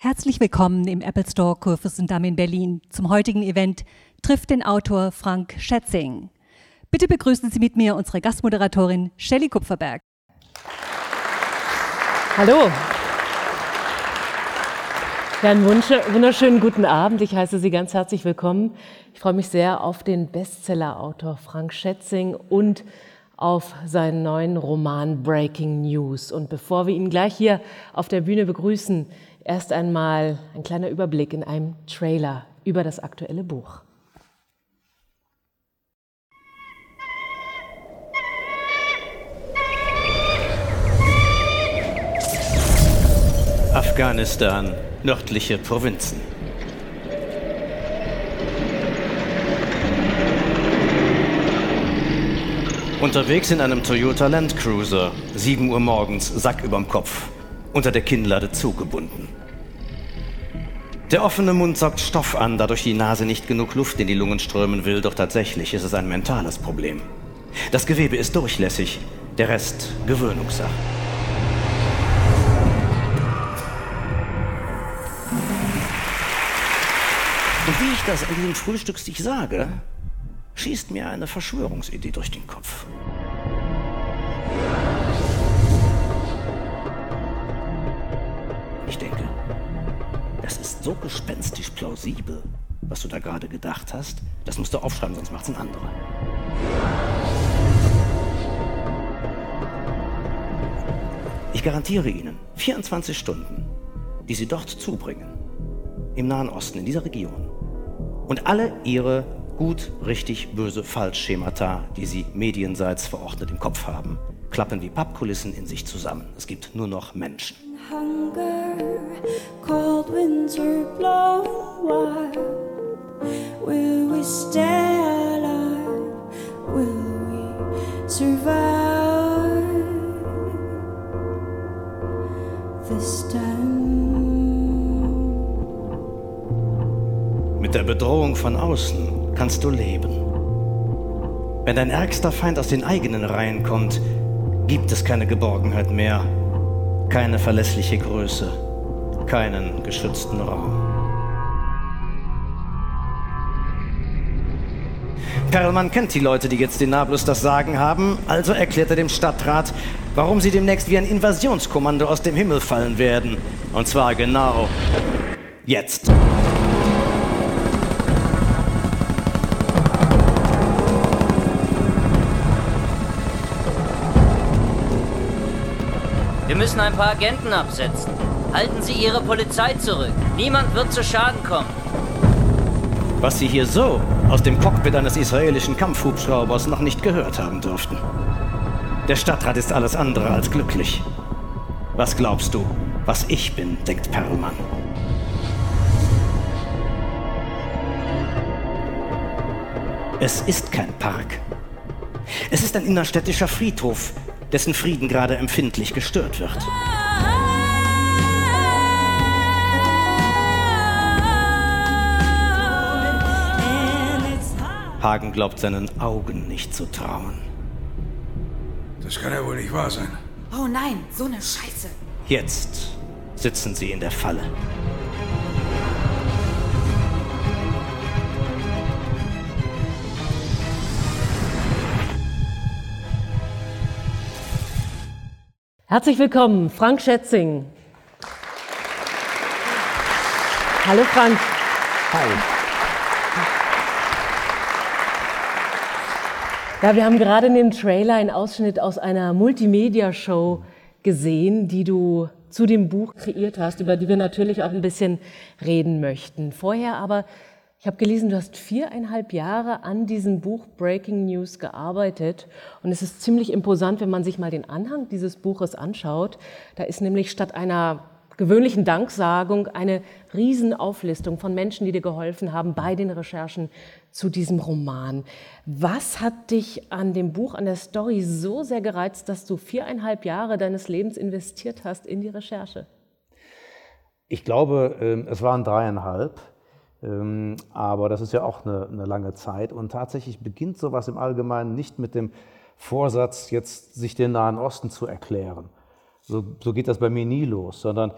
Herzlich willkommen im Apple Store Kurfürstendamm in Berlin zum heutigen Event trifft den Autor Frank Schätzing. Bitte begrüßen Sie mit mir unsere Gastmoderatorin Shelley Kupferberg. Hallo. Ja, einen wunderschönen guten Abend. Ich heiße Sie ganz herzlich willkommen. Ich freue mich sehr auf den Bestseller-Autor Frank Schätzing und auf seinen neuen Roman Breaking News. Und bevor wir ihn gleich hier auf der Bühne begrüßen, Erst einmal ein kleiner Überblick in einem Trailer über das aktuelle Buch. Afghanistan, nördliche Provinzen. Unterwegs in einem Toyota Land Cruiser, 7 Uhr morgens, Sack überm Kopf, unter der Kinnlade zugebunden. Der offene Mund saugt Stoff an, da durch die Nase nicht genug Luft in die Lungen strömen will, doch tatsächlich ist es ein mentales Problem. Das Gewebe ist durchlässig, der Rest Gewöhnungssache. Und wie ich das an diesem Frühstücksstich sage, schießt mir eine Verschwörungsidee durch den Kopf. Ich denke, das ist so gespenstisch plausibel, was du da gerade gedacht hast. Das musst du aufschreiben, sonst macht's ein anderer. Ich garantiere Ihnen 24 Stunden, die Sie dort zubringen, im Nahen Osten, in dieser Region. Und alle Ihre gut, richtig, böse Falschschemata, die Sie medienseits verordnet im Kopf haben, klappen wie Pappkulissen in sich zusammen. Es gibt nur noch Menschen. Hunger, cold winds are blowing wild. Will we stay alive? Will we survive this time? Mit der Bedrohung von außen kannst du leben. Wenn dein ärgster Feind aus den eigenen Reihen kommt, gibt es keine Geborgenheit mehr keine verlässliche Größe, keinen geschützten Raum. Perlmann kennt die Leute, die jetzt in Nablus das Sagen haben, also erklärt er dem Stadtrat, warum sie demnächst wie ein Invasionskommando aus dem Himmel fallen werden. Und zwar genau jetzt. müssen ein paar Agenten absetzen. Halten Sie Ihre Polizei zurück. Niemand wird zu Schaden kommen. Was Sie hier so aus dem Cockpit eines israelischen Kampfhubschraubers noch nicht gehört haben dürften. Der Stadtrat ist alles andere als glücklich. Was glaubst du, was ich bin, denkt Perlmann. Es ist kein Park. Es ist ein innerstädtischer Friedhof, dessen Frieden gerade empfindlich gestört wird. Hagen glaubt seinen Augen nicht zu trauen. Das kann ja wohl nicht wahr sein. Oh nein, so eine Scheiße. Jetzt sitzen sie in der Falle. Herzlich willkommen, Frank Schätzing. Hallo Frank. Hi. Ja, wir haben gerade in dem Trailer einen Ausschnitt aus einer Multimedia-Show gesehen, die du zu dem Buch kreiert hast, über die wir natürlich auch ein bisschen reden möchten. Vorher aber ich habe gelesen, du hast viereinhalb Jahre an diesem Buch Breaking News gearbeitet. Und es ist ziemlich imposant, wenn man sich mal den Anhang dieses Buches anschaut. Da ist nämlich statt einer gewöhnlichen Danksagung eine Riesenauflistung von Menschen, die dir geholfen haben bei den Recherchen zu diesem Roman. Was hat dich an dem Buch, an der Story so sehr gereizt, dass du viereinhalb Jahre deines Lebens investiert hast in die Recherche? Ich glaube, ähm, es waren dreieinhalb. Ähm, aber das ist ja auch eine, eine, lange Zeit. Und tatsächlich beginnt sowas im Allgemeinen nicht mit dem Vorsatz, jetzt sich den Nahen Osten zu erklären. So, so geht das bei mir nie los, sondern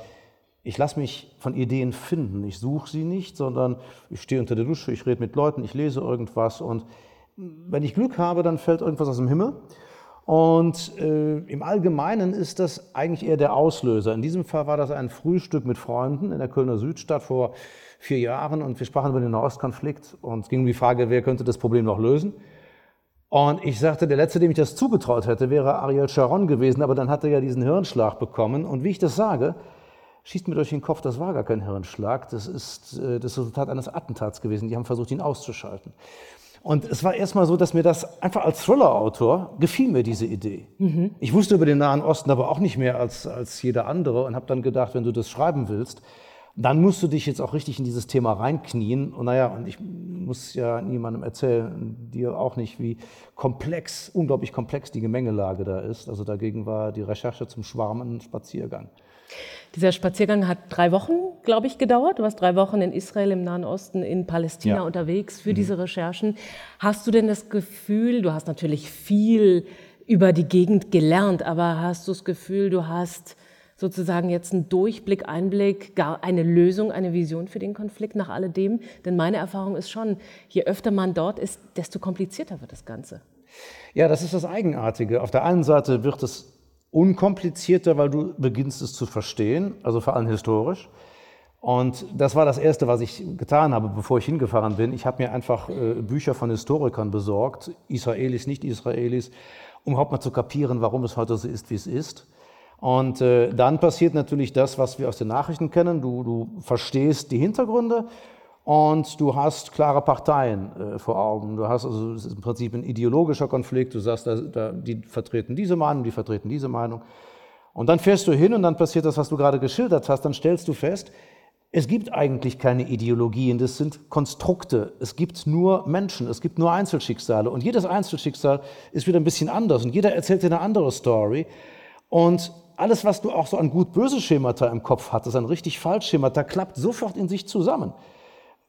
Ich lasse mich von Ideen finden. Ich suche sie nicht, sondern ich stehe unter der Dusche, ich rede mit Leuten, ich lese irgendwas und wenn ich Glück habe, dann fällt irgendwas aus dem Himmel. Und äh, im Allgemeinen ist das eigentlich eher der Auslöser. In diesem Fall war das ein Frühstück mit Freunden in der Kölner Südstadt vor vier Jahren und wir sprachen über den Nahostkonflikt und es ging um die Frage, wer könnte das Problem noch lösen. Und ich sagte, der Letzte, dem ich das zugetraut hätte, wäre Ariel Sharon gewesen, aber dann hat er ja diesen Hirnschlag bekommen. Und wie ich das sage, schießt mir durch den Kopf, das war gar kein Hirnschlag, das ist äh, das Resultat eines Attentats gewesen. Die haben versucht, ihn auszuschalten. Und es war erstmal so, dass mir das einfach als Thriller-Autor gefiel mir diese Idee. Mhm. Ich wusste über den Nahen Osten aber auch nicht mehr als, als jeder andere und habe dann gedacht, wenn du das schreiben willst, dann musst du dich jetzt auch richtig in dieses Thema reinknien. Und naja, und ich muss ja niemandem erzählen, dir auch nicht, wie komplex, unglaublich komplex die Gemengelage da ist. Also dagegen war die Recherche zum Schwarm ein Spaziergang. Dieser Spaziergang hat drei Wochen, glaube ich, gedauert. Du warst drei Wochen in Israel, im Nahen Osten, in Palästina ja. unterwegs für mhm. diese Recherchen. Hast du denn das Gefühl, du hast natürlich viel über die Gegend gelernt, aber hast du das Gefühl, du hast sozusagen jetzt einen Durchblick, Einblick, gar eine Lösung, eine Vision für den Konflikt nach alledem? Denn meine Erfahrung ist schon, je öfter man dort ist, desto komplizierter wird das Ganze. Ja, das ist das Eigenartige. Auf der einen Seite wird es unkomplizierter, weil du beginnst es zu verstehen, also vor allem historisch. Und das war das Erste, was ich getan habe, bevor ich hingefahren bin. Ich habe mir einfach äh, Bücher von Historikern besorgt, Israelis, Nicht-Israelis, um überhaupt mal zu kapieren, warum es heute so ist, wie es ist. Und äh, dann passiert natürlich das, was wir aus den Nachrichten kennen. Du, du verstehst die Hintergründe und du hast klare Parteien äh, vor Augen. Du hast also es ist im Prinzip ein ideologischer Konflikt. Du sagst, da, da, die vertreten diese Meinung, die vertreten diese Meinung. Und dann fährst du hin und dann passiert das, was du gerade geschildert hast. Dann stellst du fest, es gibt eigentlich keine Ideologien, das sind Konstrukte. Es gibt nur Menschen, es gibt nur Einzelschicksale. Und jedes Einzelschicksal ist wieder ein bisschen anders und jeder erzählt dir eine andere Story. Und alles, was du auch so an gut-böse Schemata im Kopf hattest, an richtig-falsch Schemata, klappt sofort in sich zusammen.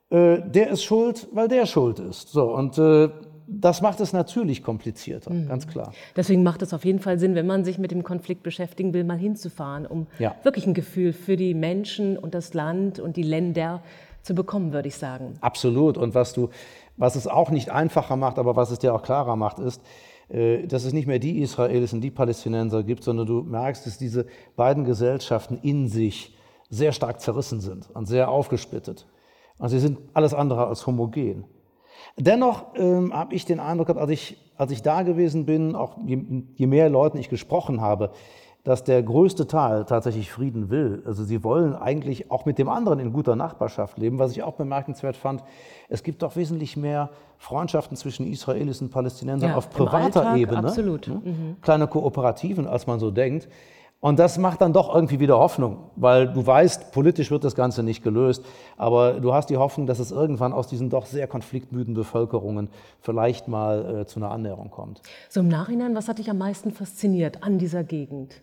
Äh, der ist schuld, weil der schuld ist. So, und äh, das macht es natürlich komplizierter, mhm. ganz klar. Deswegen macht es auf jeden Fall Sinn, wenn man sich mit dem Konflikt beschäftigen will, mal hinzufahren, um ja. wirklich ein Gefühl für die Menschen und das Land und die Länder zu bekommen, würde ich sagen. Absolut. Und was du, was es auch nicht einfacher macht, aber was es dir auch klarer macht, ist, dass es nicht mehr die Israelis und die Palästinenser gibt, sondern du merkst, dass diese beiden Gesellschaften in sich sehr stark zerrissen sind und sehr aufgesplittet. Also sie sind alles andere als homogen. Dennoch ähm, habe ich den Eindruck gehabt, als ich, als ich da gewesen bin, auch je, je mehr Leuten ich gesprochen habe, dass der größte Teil tatsächlich Frieden will. Also sie wollen eigentlich auch mit dem anderen in guter Nachbarschaft leben. Was ich auch bemerkenswert fand, es gibt doch wesentlich mehr Freundschaften zwischen Israelis und Palästinensern ja, auf privater Alltag, Ebene. Absolut. Hm? Mhm. Kleine Kooperativen, als man so denkt. Und das macht dann doch irgendwie wieder Hoffnung, weil du weißt, politisch wird das Ganze nicht gelöst, aber du hast die Hoffnung, dass es irgendwann aus diesen doch sehr konfliktmüden Bevölkerungen vielleicht mal äh, zu einer Annäherung kommt. So im Nachhinein, was hat dich am meisten fasziniert an dieser Gegend?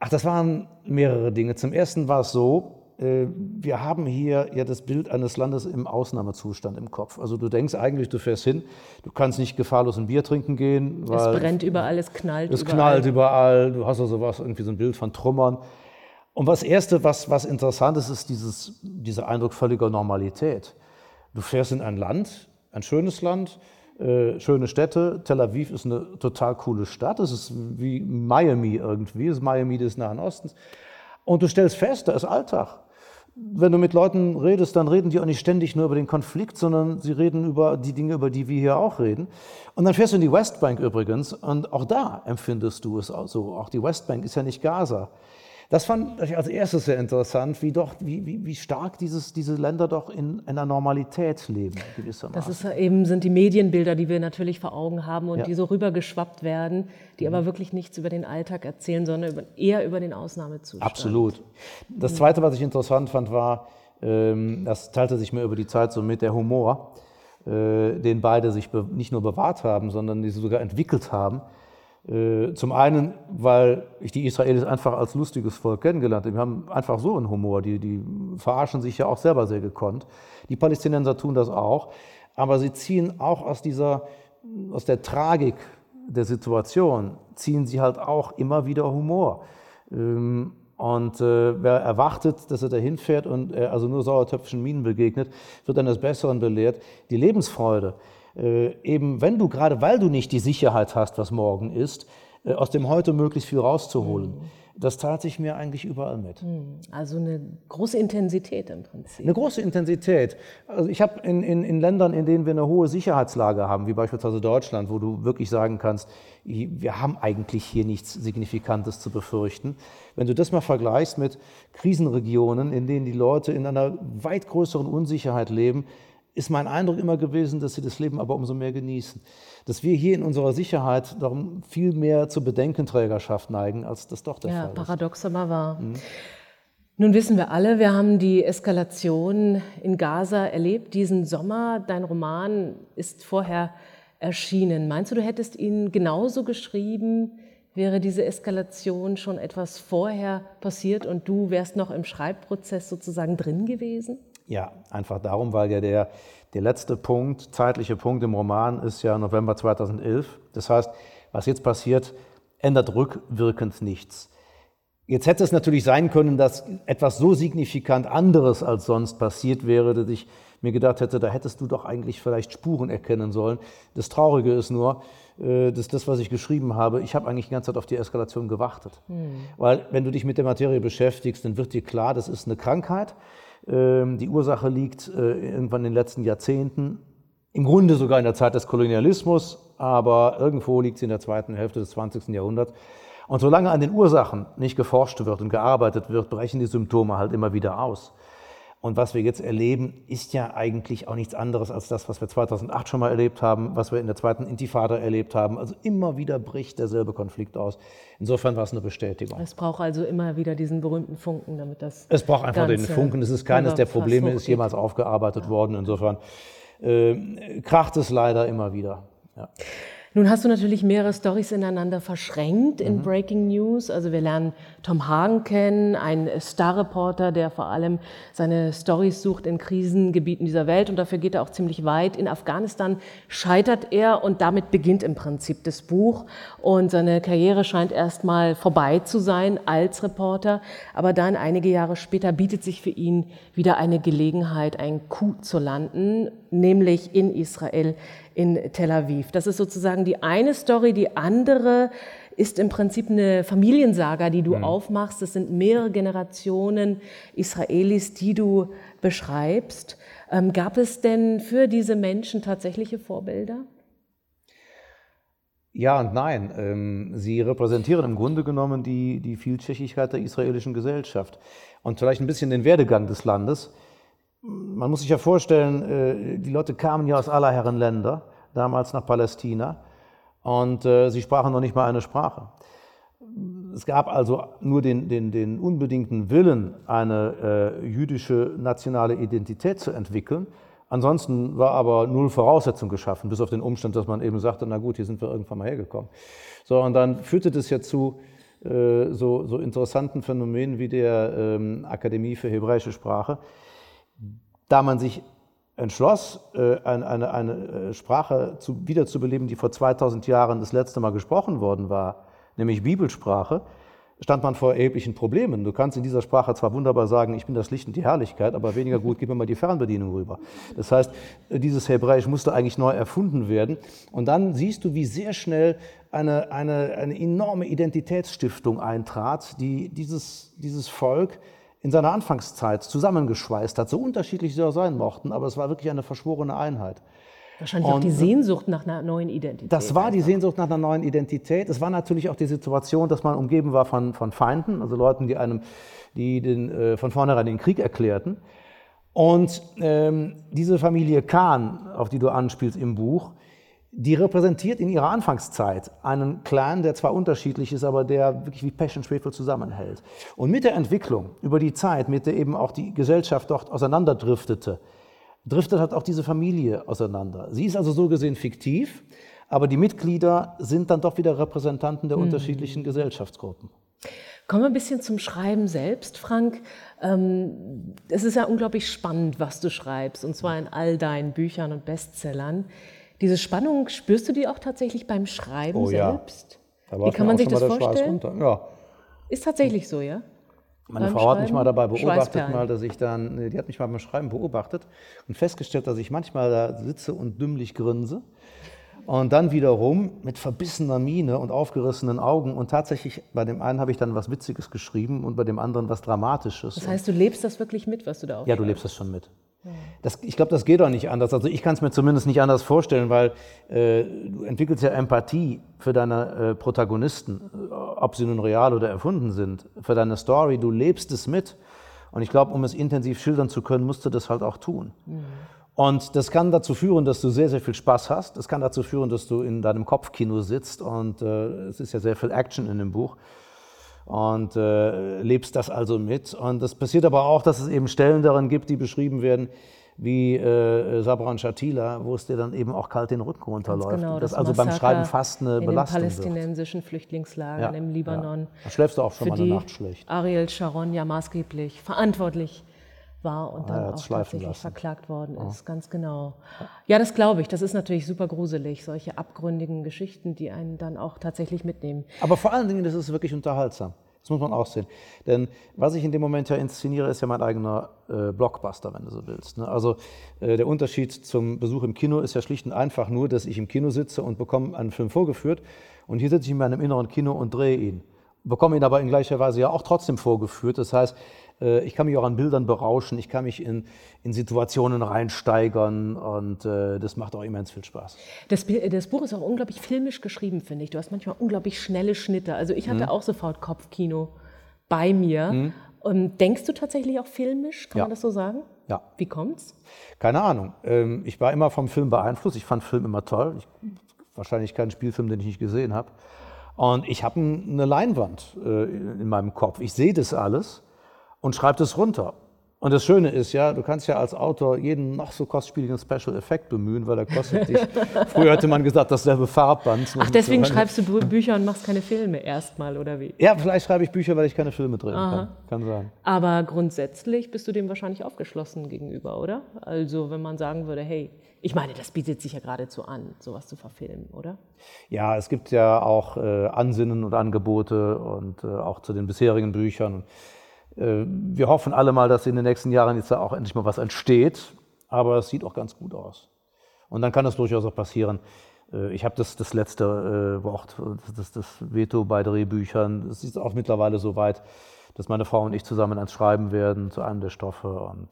Ach, das waren mehrere Dinge. Zum ersten war es so, äh, wir haben hier ja das Bild eines Landes im Ausnahmezustand im Kopf. Also du denkst eigentlich, du fährst hin, du kannst nicht gefahrlos ein Bier trinken gehen. es brennt überall, es knallt es überall. Es knallt überall, du hast also was, irgendwie so ein Bild von Trümmern. Und das Erste, was, was interessant ist, ist dieses, dieser Eindruck völliger Normalität. Du fährst in ein Land, ein schönes Land, äh, schöne Städte. Tel Aviv ist eine total coole Stadt. Es ist wie Miami irgendwie. Es ist Miami des Nahen Ostens. Und du stellst fest, da ist Alltag. Wenn du mit Leuten redest, dann reden die auch nicht ständig nur über den Konflikt, sondern sie reden über die Dinge, über die wir hier auch reden. Und dann fährst du in die Westbank übrigens und auch da empfindest du es so. Auch die Westbank ist ja nicht Gaza. Das fand ich als erstes sehr interessant, wie, doch, wie, wie, wie stark dieses, diese Länder doch in einer Normalität leben, gewissermaßen. Das ist eben, sind die Medienbilder, die wir natürlich vor Augen haben und ja. die so rübergeschwappt werden, die mhm. aber wirklich nichts über den Alltag erzählen, sondern über, eher über den Ausnahmezustand. Absolut. Das Zweite, was ich interessant fand, war, ähm, das teilte sich mir über die Zeit so mit, der Humor, äh, den beide sich nicht nur bewahrt haben, sondern die sie sogar entwickelt haben zum einen, weil ich die Israelis einfach als lustiges Volk kennengelernt habe. Die haben einfach so einen Humor, die, die verarschen sich ja auch selber sehr gekonnt. Die Palästinenser tun das auch, aber sie ziehen auch aus dieser, aus der Tragik der Situation, ziehen sie halt auch immer wieder Humor. Ähm, Und äh, wer erwartet, dass er dahin fährt und er also nur sauertöpfischen Minen begegnet, wird eines Besseren belehrt. Die Lebensfreude, äh, eben wenn du gerade, weil du nicht die Sicherheit hast, was morgen ist, äh, aus dem Heute möglichst viel rauszuholen. Mhm. Das teilt sich mir eigentlich überall mit. Mhm. Also eine große Intensität im Prinzip. Eine große Intensität. Also ich habe in, in, in Ländern, in denen wir eine hohe Sicherheitslage haben, wie beispielsweise Deutschland, wo du wirklich sagen kannst, wir haben eigentlich hier nichts Signifikantes zu befürchten. Wenn du das mal vergleichst mit Krisenregionen, in denen die Leute in einer weit größeren Unsicherheit leben, ist mein Eindruck immer gewesen, dass sie das Leben aber umso mehr genießen. Dass wir hier in unserer Sicherheit darum viel mehr zur Bedenkenträgerschaft neigen, als das doch der ja, Fall ist. Ja, paradox aber wahr. Mhm. Nun wissen wir alle, wir haben die Eskalation in Gaza erlebt diesen Sommer. Dein Roman ist vorher erschienen. Meinst du, du hättest ihn genauso geschrieben, wäre diese Eskalation schon etwas vorher passiert und du wärst noch im Schreibprozess sozusagen drin gewesen? Ja, einfach darum, weil ja der, der letzte Punkt, zeitliche Punkt im Roman ist ja November 2011. Das heißt, was jetzt passiert, ändert rückwirkend nichts. Jetzt hätte es natürlich sein können, dass etwas so signifikant anderes als sonst passiert wäre, dass ich mir gedacht hätte, da hättest du doch eigentlich vielleicht Spuren erkennen sollen. Das Traurige ist nur, äh, dass das, was ich geschrieben habe, ich habe eigentlich die ganze Zeit auf die Eskalation gewartet. Hm. Weil wenn du dich mit der Materie beschäftigst, dann wird dir klar, das ist eine Krankheit. Ähm, die Ursache liegt äh, irgendwann in den letzten Jahrzehnten, im Grunde sogar in der Zeit des Kolonialismus, aber irgendwo liegt sie in der zweiten Hälfte des 20. Jahrhunderts. Und solange an den Ursachen nicht geforscht wird und gearbeitet wird, brechen die Symptome halt immer wieder aus. Und was wir jetzt erleben, ist ja eigentlich auch nichts anderes als das, was wir 2008 schon mal erlebt haben, was wir in der zweiten Intifada erlebt haben. Also immer wieder bricht derselbe Konflikt aus. Insofern war es eine Bestätigung. Es braucht also immer wieder diesen berühmten Funken, damit das. Es braucht einfach den Funken. Es ist keines der Probleme, ist jemals aufgearbeitet ja. worden. Insofern äh, kracht es leider immer wieder. Ja. Nun hast du natürlich mehrere Stories ineinander verschränkt in mhm. Breaking News. Also wir lernen Tom Hagen kennen, ein Star-Reporter, der vor allem seine Stories sucht in Krisengebieten dieser Welt und dafür geht er auch ziemlich weit. In Afghanistan scheitert er und damit beginnt im Prinzip das Buch und seine Karriere scheint erstmal vorbei zu sein als Reporter. Aber dann einige Jahre später bietet sich für ihn wieder eine Gelegenheit, ein Coup zu landen, nämlich in Israel in Tel Aviv. Das ist sozusagen die eine Story. Die andere ist im Prinzip eine Familiensaga, die du mhm. aufmachst. Das sind mehrere Generationen Israelis, die du beschreibst. Ähm, gab es denn für diese Menschen tatsächliche Vorbilder? Ja und nein. Ähm, sie repräsentieren im Grunde genommen die, die Vielschichtigkeit der israelischen Gesellschaft und vielleicht ein bisschen den Werdegang des Landes man muss sich ja vorstellen, äh, die Leute kamen ja aus aller Herren Länder, damals nach Palästina, und äh, sie sprachen noch nicht mal eine Sprache. Es gab also nur den, den, den unbedingten Willen, eine äh, jüdische nationale Identität zu entwickeln. Ansonsten war aber null Voraussetzung geschaffen, bis auf den Umstand, dass man eben sagte, na gut, hier sind wir irgendwann mal hergekommen. So, und dann führte das ja zu so, so interessanten Phänomenen wie der ähm, Akademie für hebräische Sprache, da man sich entschloss, äh, eine, eine, eine äh, Sprache zu, wiederzubeleben, die vor 2000 Jahren das letzte Mal gesprochen worden war, nämlich Bibelsprache, stand man vor erheblichen Problemen. Du kannst in dieser Sprache zwar wunderbar sagen, ich bin das Licht und die Herrlichkeit, aber weniger gut, gib mir mal die Fernbedienung rüber. Das heißt, dieses Hebräisch musste eigentlich neu erfunden werden. Und dann siehst du, wie sehr schnell eine, eine, eine enorme Identitätsstiftung eintrat, die dieses, dieses Volk in seiner Anfangszeit zusammengeschweißt hat, so unterschiedlich sie auch sein mochten, aber es war wirklich eine verschworene Einheit. Wahrscheinlich und, auch die Sehnsucht nach einer neuen Identität. Das war die Sehnsucht nach einer neuen Identität. Es war natürlich auch die Situation, dass man umgeben war von, von Feinden, also Leuten, die einem, die den, äh, von vornherein den Krieg erklärten. Und ähm, diese Familie Kahn, auf die du anspielst im Buch, die repräsentiert in ihrer Anfangszeit einen Clan, der zwar unterschiedlich ist, aber der wirklich wie Pech und Schwefel zusammenhält. Und mit der Entwicklung über die Zeit, mit der eben auch die Gesellschaft dort auseinanderdriftete, driftet hat auch diese Familie auseinander. Sie ist also so gesehen fiktiv, aber die Mitglieder sind dann doch wieder Repräsentanten der mhm. unterschiedlichen Gesellschaftsgruppen. Kommen wir ein bisschen zum Schreiben selbst, Frank. Ähm, es ist ja unglaublich spannend, was du schreibst, und zwar in all deinen Büchern und Bestsellern. Diese Spannung, spürst du die auch tatsächlich beim Schreiben oh, selbst? Ja. Wie kann man sich das vorstellen? Ja. Ist tatsächlich so, ja? Meine Frau hat mich Schreiben? mal dabei beobachtet, mal, dass ich dann, die hat mich mal beim Schreiben beobachtet und festgestellt, dass ich manchmal da sitze und dümmlich grinse und dann wiederum mit verbissener Miene und aufgerissenen Augen und tatsächlich bei dem einen habe ich dann was Witziges geschrieben und bei dem anderen was Dramatisches. Das heißt, du lebst das wirklich mit, was du da Ja, aufschreibst? du lebst das schon mit. Das, ich glaube, das geht auch nicht anders. Also ich kann es mir zumindest nicht anders vorstellen, weil äh, du entwickelst ja Empathie für deine äh, Protagonisten, äh, ob sie nun real oder erfunden sind, für deine Story. Du lebst es mit. Und ich glaube, um es intensiv schildern zu können, musst du das halt auch tun. Und das kann dazu führen, dass du sehr, sehr viel Spaß hast. Es kann dazu führen, dass du in deinem Kopfkino sitzt und äh, es ist ja sehr viel Action in dem Buch und äh, lebst das also mit. Und es passiert aber auch, dass es eben Stellen darin gibt, die beschrieben werden, wie äh, Sabra und Shatila, wo es dir dann eben auch kalt den Rücken runterläuft. Genau, das das also beim Massaker Schreiben fast eine in Belastung den wird. palästinensischen Flüchtlingslagern im Libanon. Ja. Da schläfst du auch schon mal eine Nacht schlecht. Ariel Sharon ja maßgeblich verantwortlich war und Ah, dann auch tatsächlich lassen. verklagt worden ist, ganz genau. Ja, das glaube ich. Das ist natürlich super gruselig, solche abgründigen Geschichten, die einen dann auch tatsächlich mitnehmen. Aber vor allen Dingen, das ist wirklich unterhaltsam. Das muss man auch sehen. Denn was ich in dem Moment ja inszeniere, ist ja mein eigener äh, Blockbuster, wenn du so willst. Ne? Also äh, der Unterschied zum Besuch im Kino ist ja schlicht und einfach nur, dass ich im Kino sitze und bekomme einen Film vorgeführt. Und hier sitze ich in meinem inneren Kino und drehe ihn. Bekomme ihn aber in gleicher Weise ja auch trotzdem vorgeführt. Das heißt, ich kann mich auch an Bildern berauschen, ich kann mich in, in Situationen reinsteigern und äh, das macht auch immens viel Spaß. Das, das Buch ist auch unglaublich filmisch geschrieben, finde ich. Du hast manchmal unglaublich schnelle Schnitte. Also ich hatte auch sofort Kopfkino bei mir. Und denkst du tatsächlich auch filmisch? Kann Ja. man das so sagen? Ja. Wie kommt's? Keine Ahnung. Ähm, ich war immer vom Film beeinflusst. Ich fand Film immer toll. Ich, wahrscheinlich keinen Spielfilm, den ich nicht gesehen habe. Und ich habe eine Leinwand äh, in meinem Kopf. Ich sehe das alles und schreibe das runter. Und das Schöne ist ja, du kannst ja als Autor jeden noch so kostspieligen Special Effekt bemühen, weil der kostet dich. Früher hätte man gesagt, dasselbe Farbband. Ach, deswegen schreibst du Bü- Bücher und machst keine Filme erstmal, oder wie? Ja, vielleicht schreibe ich Bücher, weil ich keine Filme drehen kann. Kann sein. Aber grundsätzlich bist du dem wahrscheinlich aufgeschlossen gegenüber, oder? Also wenn man sagen würde, hey, ich meine, das bietet sich ja geradezu an, sowas zu verfilmen, oder? Ja, es gibt ja auch äh, Ansinnen und Angebote und äh, auch zu den bisherigen Büchern. Äh, wir hoffen alle mal, dass in den nächsten Jahren jetzt da auch endlich mal was entsteht, aber es sieht auch ganz gut aus. Und dann kann es durchaus auch passieren. Äh, ich habe das, das letzte äh, Wort, das, das, Veto bei Drehbüchern. Es ist auch mittlerweile so weit, dass meine Frau und ich zusammen ans Schreiben werden zu einem der Stoffe. Und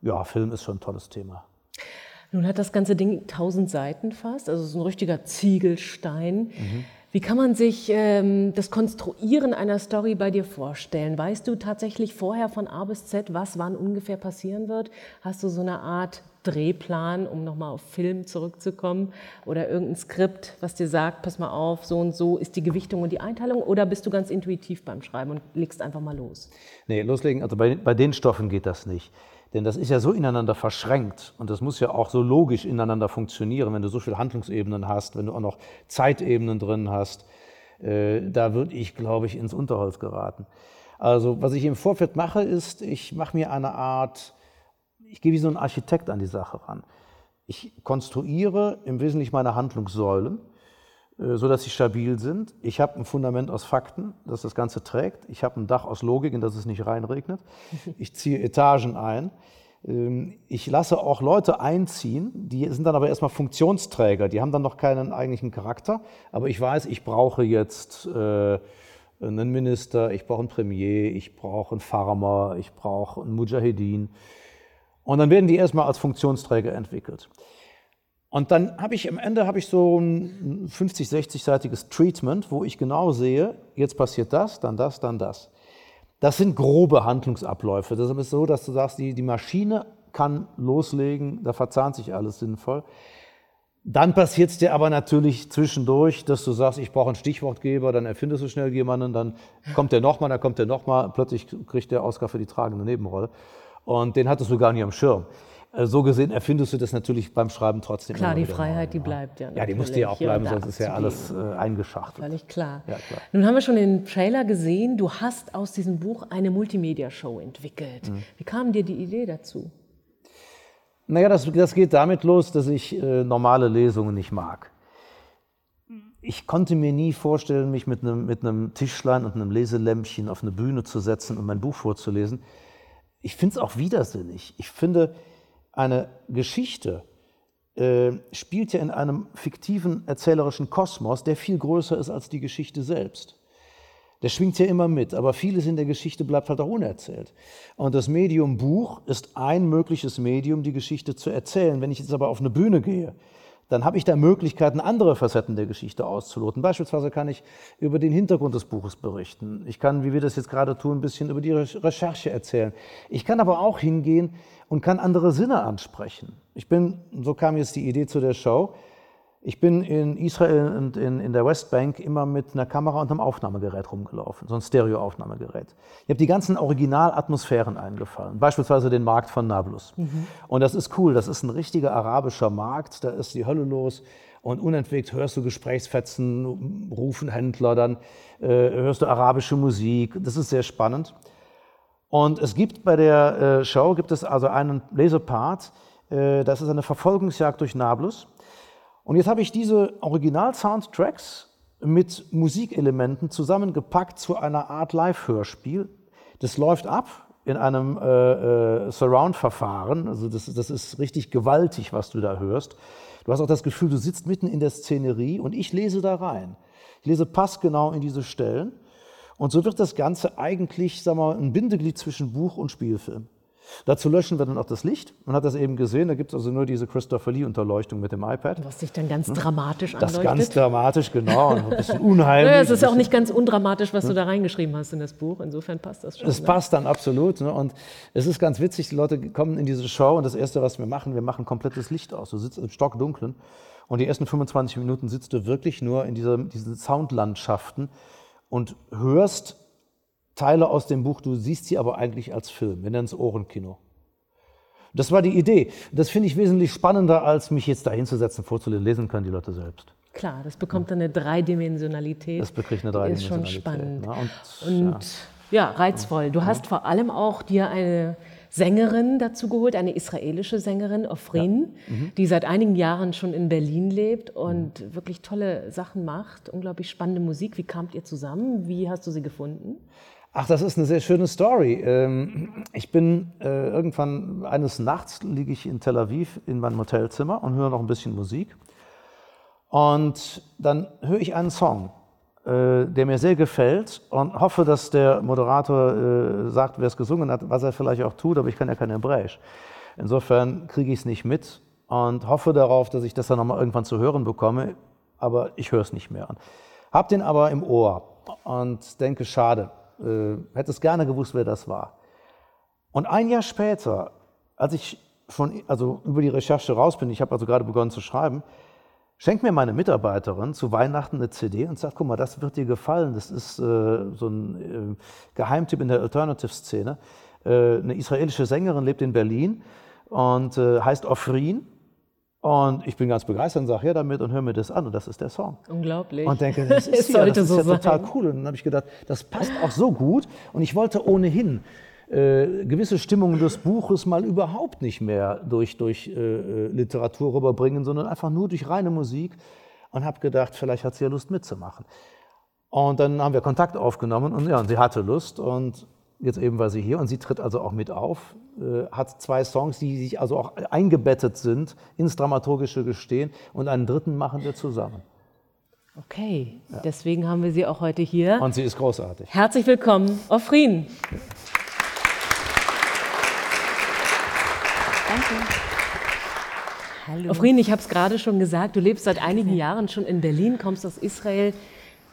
ja, Film ist schon ein tolles Thema. Nun hat das ganze Ding tausend Seiten fast, also es ist ein richtiger Ziegelstein. Wie kann man sich ähm, das Konstruieren einer Story bei dir vorstellen? Weißt du tatsächlich vorher von A bis Z, was wann ungefähr passieren wird? Hast du so eine Art Drehplan, um nochmal auf Film zurückzukommen? Oder irgendein Skript, was dir sagt, pass mal auf, so und so ist die Gewichtung und die Einteilung? Oder bist du ganz intuitiv beim Schreiben und legst einfach mal los? Nee, loslegen, also bei, bei den Stoffen geht das nicht. Denn das ist ja so ineinander verschränkt und das muss ja auch so logisch ineinander funktionieren, wenn du so viele Handlungsebenen hast, wenn du auch noch Zeitebenen drin hast. Äh, da würde ich, glaube ich, ins Unterholz geraten. Also was ich im Vorfeld mache, ist, ich mache mir eine Art, ich gehe wie so ein Architekt an die Sache ran. Ich konstruiere im Wesentlichen meine Handlungssäulen, äh, so dass sie stabil sind. Ich habe ein Fundament aus Fakten, das das Ganze trägt. Ich habe ein Dach aus Logik, in das es nicht reinregnet. Ich ziehe Etagen ein. Ähm, Ich lasse auch Leute einziehen, die sind dann aber erstmal Funktionsträger. Die haben dann noch keinen eigentlichen Charakter. Aber ich weiß, ich brauche jetzt äh, einen Minister, ich brauche einen Premier, ich brauche einen Farmer, ich brauche einen Mujahedin. Und dann werden die erstmal als Funktionsträger entwickelt. Und dann habe ich am Ende habe ich so ein 50, 60-seitiges Treatment, wo ich genau sehe, jetzt passiert das, dann das, dann das. Das sind grobe Handlungsabläufe. Das ist so, dass du sagst, die, die Maschine kann loslegen, da verzahnt sich alles sinnvoll. Dann passiert es dir aber natürlich zwischendurch, dass du sagst, ich brauche einen Stichwortgeber, dann erfindest du schnell jemanden, dann kommt der nochmal, dann kommt der nochmal, plötzlich kriegt der Oscar für die tragende Nebenrolle. Und den hattest du gar nicht am Schirm. Äh, So gesehen erfindest du das natürlich beim Schreiben trotzdem. Klar, immer die Freiheit, neu, die bleibt ja. Ja, die muss dir ja auch bleiben, sonst ist ja alles äh, eingeschachtelt. Völlig klar. Ja, klar. Nun haben wir schon den Trailer gesehen, du hast aus diesem Buch eine Multimedia-Show entwickelt. Mhm. Wie kam dir die Idee dazu? Naja, das, das geht damit los, dass ich äh, normale Lesungen nicht mag. ich konnte mir nie vorstellen, mich mit einem, mit einem Tischlein und einem Leselämpchen auf eine Bühne zu setzen und mein Buch vorzulesen. Ich finde es auch widersinnig. Ich finde, eine Geschichte äh, spielt ja in einem fiktiven erzählerischen Kosmos, der viel größer ist als die Geschichte selbst. Der schwingt ja immer mit, aber vieles in der Geschichte bleibt halt auch unerzählt. Und das Medium Buch ist ein mögliches Medium, die Geschichte zu erzählen. Wenn ich jetzt aber auf eine Bühne gehe, dann habe ich da Möglichkeiten, andere Facetten der Geschichte auszuloten. Beispielsweise kann ich über den Hintergrund des Buches berichten. Ich kann, wie wir das jetzt gerade tun, ein bisschen über die Recherche erzählen. Ich kann aber auch hingehen und kann andere Sinne ansprechen. Ich bin, so kam jetzt die Idee zu der Show, ich bin in Israel und in, in der Westbank immer mit einer Kamera und einem Aufnahmegerät rumgelaufen, so ein Stereoaufnahmegerät. Ich habe die ganzen Originalatmosphären eingefangen, beispielsweise den Markt von Nablus. Mhm. Und das ist cool, das ist ein richtiger arabischer Markt, da ist die Hölle los und unentwegt hörst du Gesprächsfetzen, rufen Händler, dann äh, hörst du arabische Musik, das ist sehr spannend. Und es gibt bei der äh, Show, gibt es also einen Lesepart, äh, das ist eine Verfolgungsjagd durch Nablus. Und jetzt habe ich diese Original-Soundtracks mit Musikelementen zusammengepackt zu einer Art Live-Hörspiel. Das läuft ab in einem äh, äh, Surround-Verfahren. Also das, das ist richtig gewaltig, was du da hörst. Du hast auch das Gefühl, du sitzt mitten in der Szenerie und ich lese da rein. Ich lese passgenau in diese Stellen. Und so wird das Ganze eigentlich, wir mal, ein Bindeglied zwischen Buch und Spielfilm. Dazu löschen wir dann auch das Licht. Man hat das eben gesehen, da gibt es also nur diese Christopher Lee-Unterleuchtung mit dem iPad. Was sich dann ganz hm? dramatisch anleuchtet. Das ganz dramatisch, genau. Und ein bisschen unheimlich. Ja, es ist auch nicht ganz undramatisch, was hm? du da reingeschrieben hast in das Buch. Insofern passt das schon. Es ne? passt dann absolut. Ne? Und es ist ganz witzig, die Leute kommen in diese Show und das Erste, was wir machen, wir machen komplettes Licht aus. Du sitzt im Stockdunklen und die ersten 25 Minuten sitzt du wirklich nur in dieser, diesen Soundlandschaften und hörst Teile aus dem Buch, du siehst sie aber eigentlich als Film. Wir nennen es Ohrenkino. Das war die Idee. Das finde ich wesentlich spannender, als mich jetzt da hinzusetzen, vorzulesen. Lesen können die Leute selbst. Klar, das bekommt dann eine Dreidimensionalität. Das bekriegt eine Dreidimensionalität. Ist schon spannend. Ja, und, und ja. ja. reizvoll. Du hast vor allem auch dir eine Sängerin dazu geholt, eine israelische Sängerin, Ofrin, ja. mhm. die seit einigen Jahren schon in Berlin lebt und mhm. wirklich tolle Sachen macht, unglaublich spannende Musik. Wie kamt ihr zusammen? Wie hast du sie gefunden? Ach, das ist eine sehr schöne Story. Ähm, ich bin äh, irgendwann eines Nachts liege ich in Tel Aviv in meinem Hotelzimmer und höre noch ein bisschen Musik. Und dann höre ich einen Song, äh, der mir sehr gefällt und hoffe, dass der Moderator äh, sagt, wer es gesungen hat, was er vielleicht auch tut, aber ich kann ja kein Hebräisch. Insofern kriege ich es nicht mit und hoffe darauf, dass ich das dann nochmal irgendwann zu hören bekomme, aber ich höre es nicht mehr. Hab den aber im Ohr und denke, schade äh, hätte es gerne gewusst, wer das war. Und ein Jahr später, als ich schon also über die Recherche raus bin, ich habe also gerade begonnen zu schreiben, schenkt mir meine Mitarbeiterin zu Weihnachten eine CD und sagt, guck mal, das wird dir gefallen. Das ist äh, so ein äh, Geheimtipp in der Alternative-Szene. Äh, eine israelische Sängerin lebt in Berlin und äh, heißt Ofrin und ich bin ganz begeistert und sage, ja damit und höre mir das an und das ist der Song. Unglaublich. Und denke, das ist, ja, das ist so ja total cool. Und dann habe ich gedacht, das passt auch so gut. Und ich wollte ohnehin äh, gewisse Stimmungen des Buches mal überhaupt nicht mehr durch, durch äh, Literatur rüberbringen, sondern einfach nur durch reine Musik. Und habe gedacht, vielleicht hat sie ja Lust mitzumachen. Und dann haben wir Kontakt aufgenommen und ja, und sie hatte Lust und jetzt eben war sie hier und sie tritt also auch mit auf, äh, hat zwei Songs, die sich also auch eingebettet sind ins dramaturgische Gestehen und einen dritten machen wir zusammen. Okay, ja. deswegen haben wir sie auch heute hier. Und sie ist großartig. Herzlich willkommen, Ofrin. Danke. Hallo. Ofrin, ich habe es gerade schon gesagt, du lebst seit einigen Jahren schon in Berlin, kommst aus Israel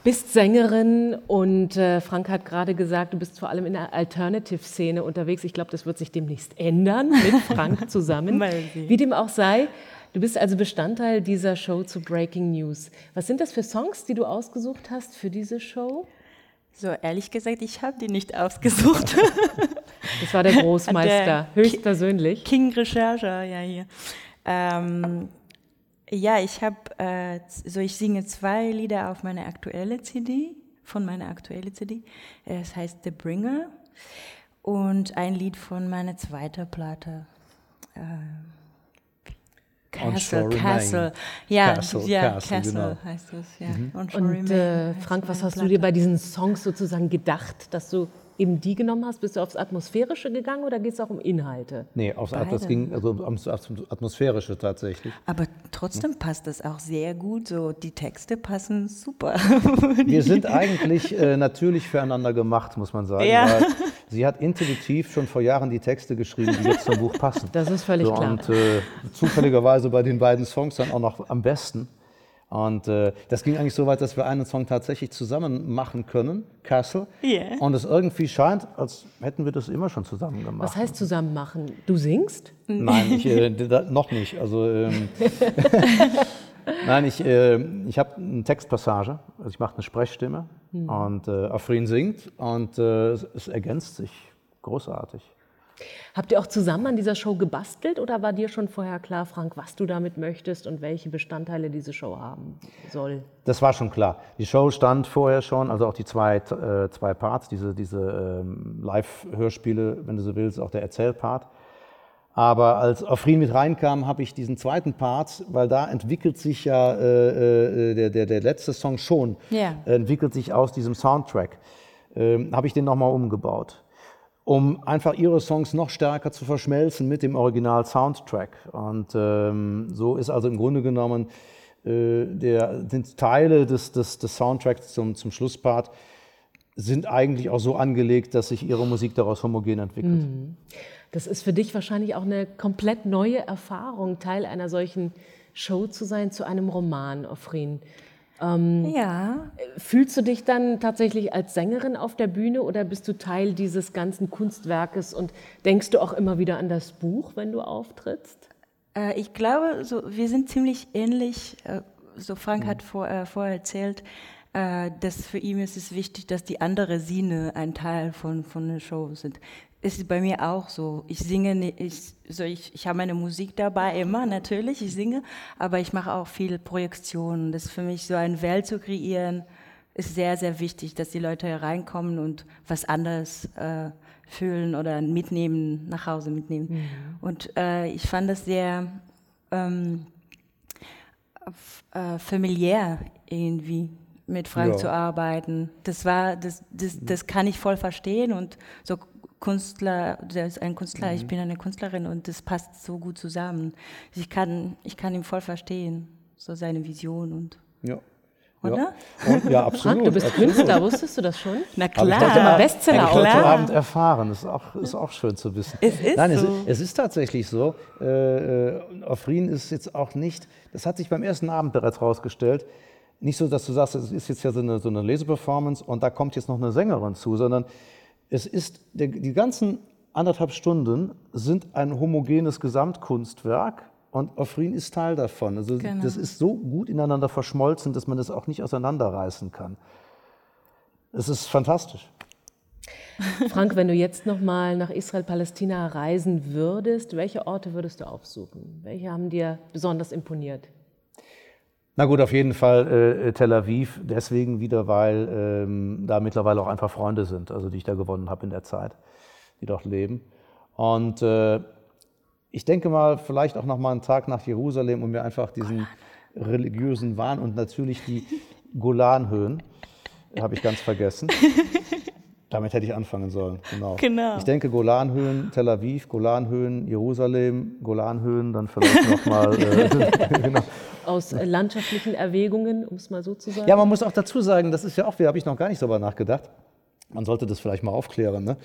bist Sängerin und äh, Frank hat gerade gesagt, du bist vor allem in der Alternative-Szene unterwegs. Ich glaube, das wird sich demnächst ändern mit Frank zusammen. Wie dem auch sei, du bist also Bestandteil dieser Show zu Breaking News. Was sind das für Songs, die du ausgesucht hast für diese Show? So, ehrlich gesagt, ich habe die nicht ausgesucht. das war der Großmeister, der höchstpersönlich. King Recherche, ja, hier. Ähm, ja, ich habe, äh, so ich singe zwei Lieder auf meiner aktuellen CD, von meiner aktuellen CD. Es heißt The Bringer und ein Lied von meiner zweiten Platte. Äh, Castle, Castle. Ja, Castle, ja, Castle, Castle, genau. heißt das, ja. Shore Und äh, Frank, was hast du dir bei diesen Songs sozusagen gedacht, dass du eben die genommen hast? Bist du aufs Atmosphärische gegangen oder geht es auch um Inhalte? Nee, aufs das ging also ums Atmosphärische tatsächlich. Aber trotzdem passt das auch sehr gut. So die Texte passen super. Wir sind eigentlich äh, natürlich füreinander gemacht, muss man sagen. Ja. Weil sie hat intuitiv schon vor Jahren die Texte geschrieben, die jetzt zum Buch passen. Das ist völlig so, klar. Und äh, zufälligerweise bei den beiden Songs dann auch noch am besten. Und äh, das ging eigentlich so weit, dass wir einen Song tatsächlich zusammen machen können, Castle. Ja. Und es irgendwie scheint, als hätten wir das immer schon zusammen gemacht. Was heißt zusammen machen? Du singst? Nein, ich, äh, noch nicht. Also, ähm, Nein, ich, äh, ich habe eine Textpassage, also ich mache eine Sprechstimme und äh, Afrin singt und äh, es, es ergänzt sich großartig. Habt ihr auch zusammen an dieser Show gebastelt oder war dir schon vorher klar, Frank, was du damit möchtest und welche Bestandteile diese Show haben soll? Das war schon klar. Die Show stand vorher schon, also auch die zwei, äh, zwei Parts, diese, diese ähm, Live-Hörspiele, wenn du so willst, auch der Erzählpart. Aber als Afrin mit reinkam, habe ich diesen zweiten Part, weil da entwickelt sich ja äh, äh, der, der, der letzte Song schon, Ja. entwickelt sich aus diesem Soundtrack, ähm, habe ich den nochmal umgebaut, um einfach ihre Songs noch stärker zu verschmelzen mit dem Original-Soundtrack. Und ähm, so ist also im Grunde genommen äh, der, sind Teile des, des, des Soundtracks zum, zum Schlusspart sind eigentlich auch so angelegt, dass sich ihre Musik daraus homogen entwickelt. Das ist für dich wahrscheinlich auch eine komplett neue Erfahrung, Teil einer solchen Show zu sein, zu einem Roman, Ofrin. Ja, Fühlst du dich dann tatsächlich als Sängerin auf der Bühne oder bist du Teil dieses ganzen Kunstwerkes und denkst du auch immer wieder an das Buch, wenn du auftrittst? Äh, ich glaube, so, wir sind ziemlich ähnlich. Äh, so Frank hat vor, äh, vorher erzählt, äh, dass für ihn ist es wichtig, dass die anderen Sinne ein Teil von, von der Show sind. Es ist bei mir auch so. Ich singe, ich, so ich, ich habe meine Musik dabei immer, natürlich, ich singe, aber ich mache auch viel Projektionen. Das ist für mich so eine Welt zu kreieren, ist sehr, sehr wichtig, dass die Leute hier reinkommen und was anderes äh, fühlen oder mitnehmen, nach Hause mitnehmen. Und äh, ich fand das sehr ähm, äh, familiär irgendwie mit Frank Ja. zu arbeiten. Das war, das, das, das kann ich voll verstehen und so Künstler, der ist ein Künstler, ich bin eine Künstlerin und das passt so gut zusammen. Ich kann, ich kann ihn voll verstehen, so seine Vision und Ja. Oder? Ja, und, ja absolut. Frank, du bist absolut. Künstler, wusstest du das schon? Na Habe ich klar. heute mal Bestseller habe ich heute klar. Abend erfahren. Das ist auch, ist auch schön zu wissen. Es ist Nein, es, so. ist, es ist tatsächlich so. Äh, äh, Afrin ist jetzt auch nicht, das hat sich beim ersten Abend bereits herausgestellt, nicht so, dass du sagst, es ist jetzt ja so eine, so eine Leseperformance und da kommt jetzt noch eine Sängerin zu, sondern es ist, der, die ganzen anderthalb Stunden sind ein homogenes Gesamtkunstwerk und Afrin ist Teil davon. Also Genau. das ist so gut ineinander verschmolzen, dass man das auch nicht auseinanderreißen kann. Es ist fantastisch. Frank, wenn du jetzt noch mal nach Israel-Palästina reisen würdest, welche Orte würdest du aufsuchen? Welche haben dir besonders imponiert? Na gut, auf jeden Fall äh, Tel Aviv, deswegen wieder, weil ähm, da mittlerweile auch einfach Freunde sind, also die ich da gewonnen habe in der Zeit, die dort leben. Und äh, ich denke mal, vielleicht auch noch mal einen Tag nach Jerusalem, um mir einfach diesen religiösen Wahn und natürlich die Golanhöhen, habe ich ganz vergessen. Damit hätte ich anfangen sollen, genau. Genau. Ich denke Golanhöhen, Tel Aviv, Golanhöhen, Jerusalem, Golanhöhen, dann vielleicht noch mal äh, genau. Aus äh, landschaftlichen Erwägungen, um es mal so zu sagen? Ja, man muss auch dazu sagen, das ist ja auch, da habe ich noch gar nicht darüber nachgedacht. Man sollte das vielleicht mal aufklären, ne?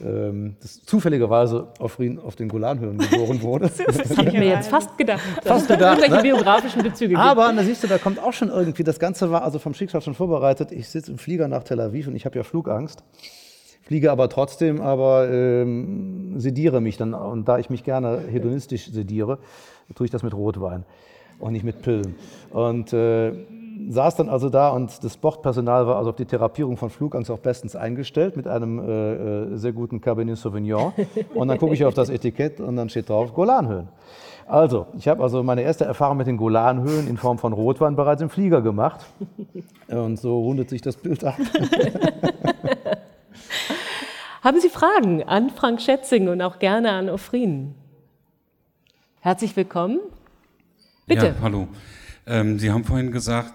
ähm, dass zufälligerweise auf, auf den Golanhöhen geboren wurde. Das habe ich mir jetzt fast gedacht. Fast gedacht, Irgendwelche ne? biografischen Bezüge gibt. Aber da siehst du, da kommt auch schon irgendwie, das Ganze war also vom Schicksal schon vorbereitet. Ich sitze im Flieger nach Tel Aviv und ich habe ja Flugangst. Fliege aber trotzdem, aber ähm, sediere mich dann. Und da ich mich gerne hedonistisch sediere, tue ich das mit Rotwein und nicht mit Pillen. Und äh, saß dann also da und das Bordpersonal war also auf die Therapierung von Flugangst auch bestens eingestellt mit einem äh, äh, sehr guten Cabernet Sauvignon. Und dann gucke ich auf das Etikett und dann steht drauf Golanhöhen. Also, ich habe also meine erste Erfahrung mit den Golanhöhen in Form von Rotwein bereits im Flieger gemacht. Und so rundet sich das Bild ab. Haben Sie Fragen an Frank Schätzing und auch gerne an Ofrin? Herzlich willkommen. Bitte. Ja, hallo. Ähm, Sie haben vorhin gesagt,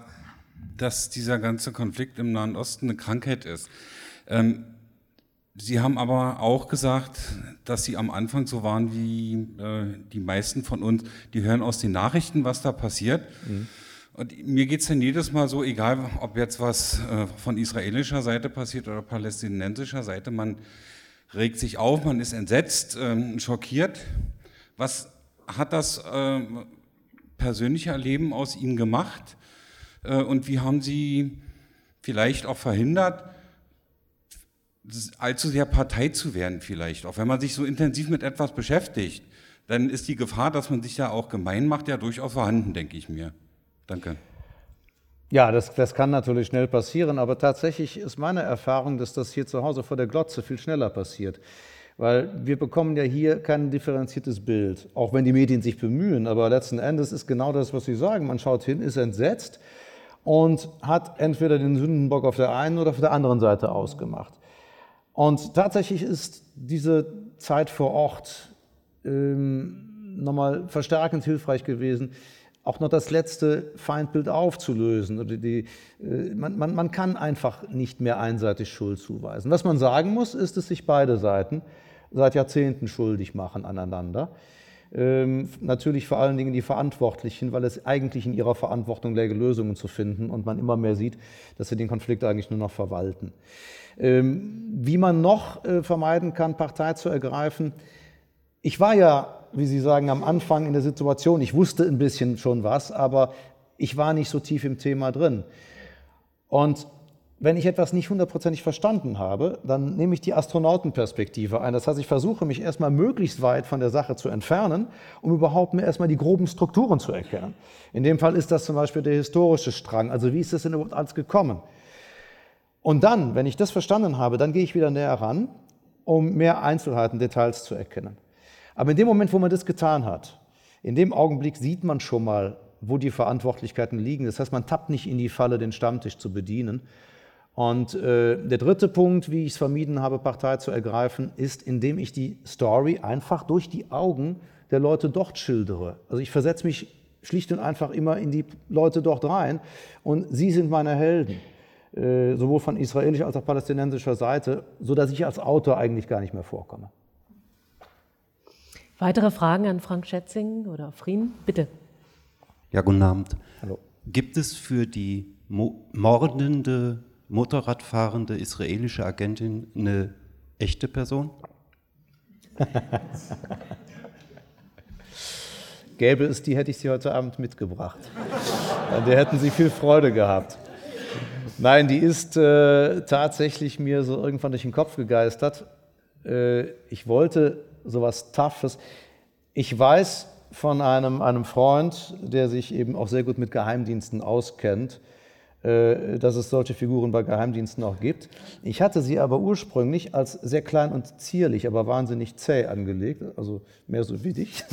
dass dieser ganze Konflikt im Nahen Osten eine Krankheit ist. Ähm, Sie haben aber auch gesagt, dass Sie am Anfang so waren wie äh, die meisten von uns, die hören aus den Nachrichten, was da passiert. Mhm. Und mir geht es dann jedes Mal so, egal ob jetzt was äh, von israelischer Seite passiert oder palästinensischer Seite, man regt sich auf, man ist entsetzt, äh, schockiert. Was hat das äh, persönliche Erleben aus Ihnen gemacht? Äh, und wie haben Sie vielleicht auch verhindert, allzu sehr Partei zu werden vielleicht. Auch wenn man sich so intensiv mit etwas beschäftigt, dann ist die Gefahr, dass man sich ja auch gemein macht, ja durchaus vorhanden, denke ich mir. Danke. Ja, das, das kann natürlich schnell passieren, aber tatsächlich ist meine Erfahrung, dass das hier zu Hause vor der Glotze viel schneller passiert. Weil wir bekommen ja hier kein differenziertes Bild, auch wenn die Medien sich bemühen. Aber letzten Endes ist genau das, was Sie sagen. Man schaut hin, ist entsetzt und hat entweder den Sündenbock auf der einen oder auf der anderen Seite ausgemacht. Und tatsächlich ist diese Zeit vor Ort ähm, nochmal verstärkend hilfreich gewesen, auch noch das letzte Feindbild aufzulösen. Oder die, äh, man, man, man kann einfach nicht mehr einseitig Schuld zuweisen. Was man sagen muss, ist, dass sich beide Seiten seit Jahrzehnten schuldig machen aneinander. Ähm, natürlich vor allen Dingen die Verantwortlichen, weil es eigentlich in ihrer Verantwortung läge, Lösungen zu finden und man immer mehr sieht, dass sie den Konflikt eigentlich nur noch verwalten. Ähm, wie man noch äh, vermeiden kann, Partei zu ergreifen. Ich war ja, wie Sie sagen, am Anfang in der Situation, ich wusste ein bisschen schon was, aber ich war nicht so tief im Thema drin. Und wenn ich etwas nicht hundertprozentig verstanden habe, dann nehme ich die Astronautenperspektive ein. Das heißt, ich versuche mich erstmal möglichst weit von der Sache zu entfernen, um überhaupt mir erstmal die groben Strukturen zu erkennen. In dem Fall ist das zum Beispiel der historische Strang. Also wie ist das denn überhaupt alles gekommen? Und dann, wenn ich das verstanden habe, dann gehe ich wieder näher ran, um mehr Einzelheiten, Details zu erkennen. Aber in dem Moment, wo man das getan hat, in dem Augenblick sieht man schon mal, wo die Verantwortlichkeiten liegen. Das heißt, man tappt nicht in die Falle, den Stammtisch zu bedienen. Und äh, der dritte Punkt, wie ich es vermieden habe, Partei zu ergreifen, ist, indem ich die Story einfach durch die Augen der Leute dort schildere. Also ich versetze mich schlicht und einfach immer in die Leute dort rein und sie sind meine Helden. Äh, sowohl von israelischer als auch palästinensischer Seite, sodass ich als Autor eigentlich gar nicht mehr vorkomme. Weitere Fragen an Frank Schätzing oder Frien? Bitte. Ja, guten Abend. Hallo. Gibt es für die mordende, Motorradfahrende israelische Agentin eine echte Person? Gäbe es die, hätte ich sie heute Abend mitgebracht. An der hätten Sie viel Freude gehabt. Nein, die ist äh, tatsächlich mir so irgendwann durch den Kopf gegeistert. Äh, ich wollte sowas Toughes. Ich weiß von einem, einem Freund, der sich eben auch sehr gut mit Geheimdiensten auskennt, dass es solche Figuren bei Geheimdiensten auch gibt. Ich hatte sie aber ursprünglich als sehr klein und zierlich, aber wahnsinnig zäh angelegt, also mehr so wie dich.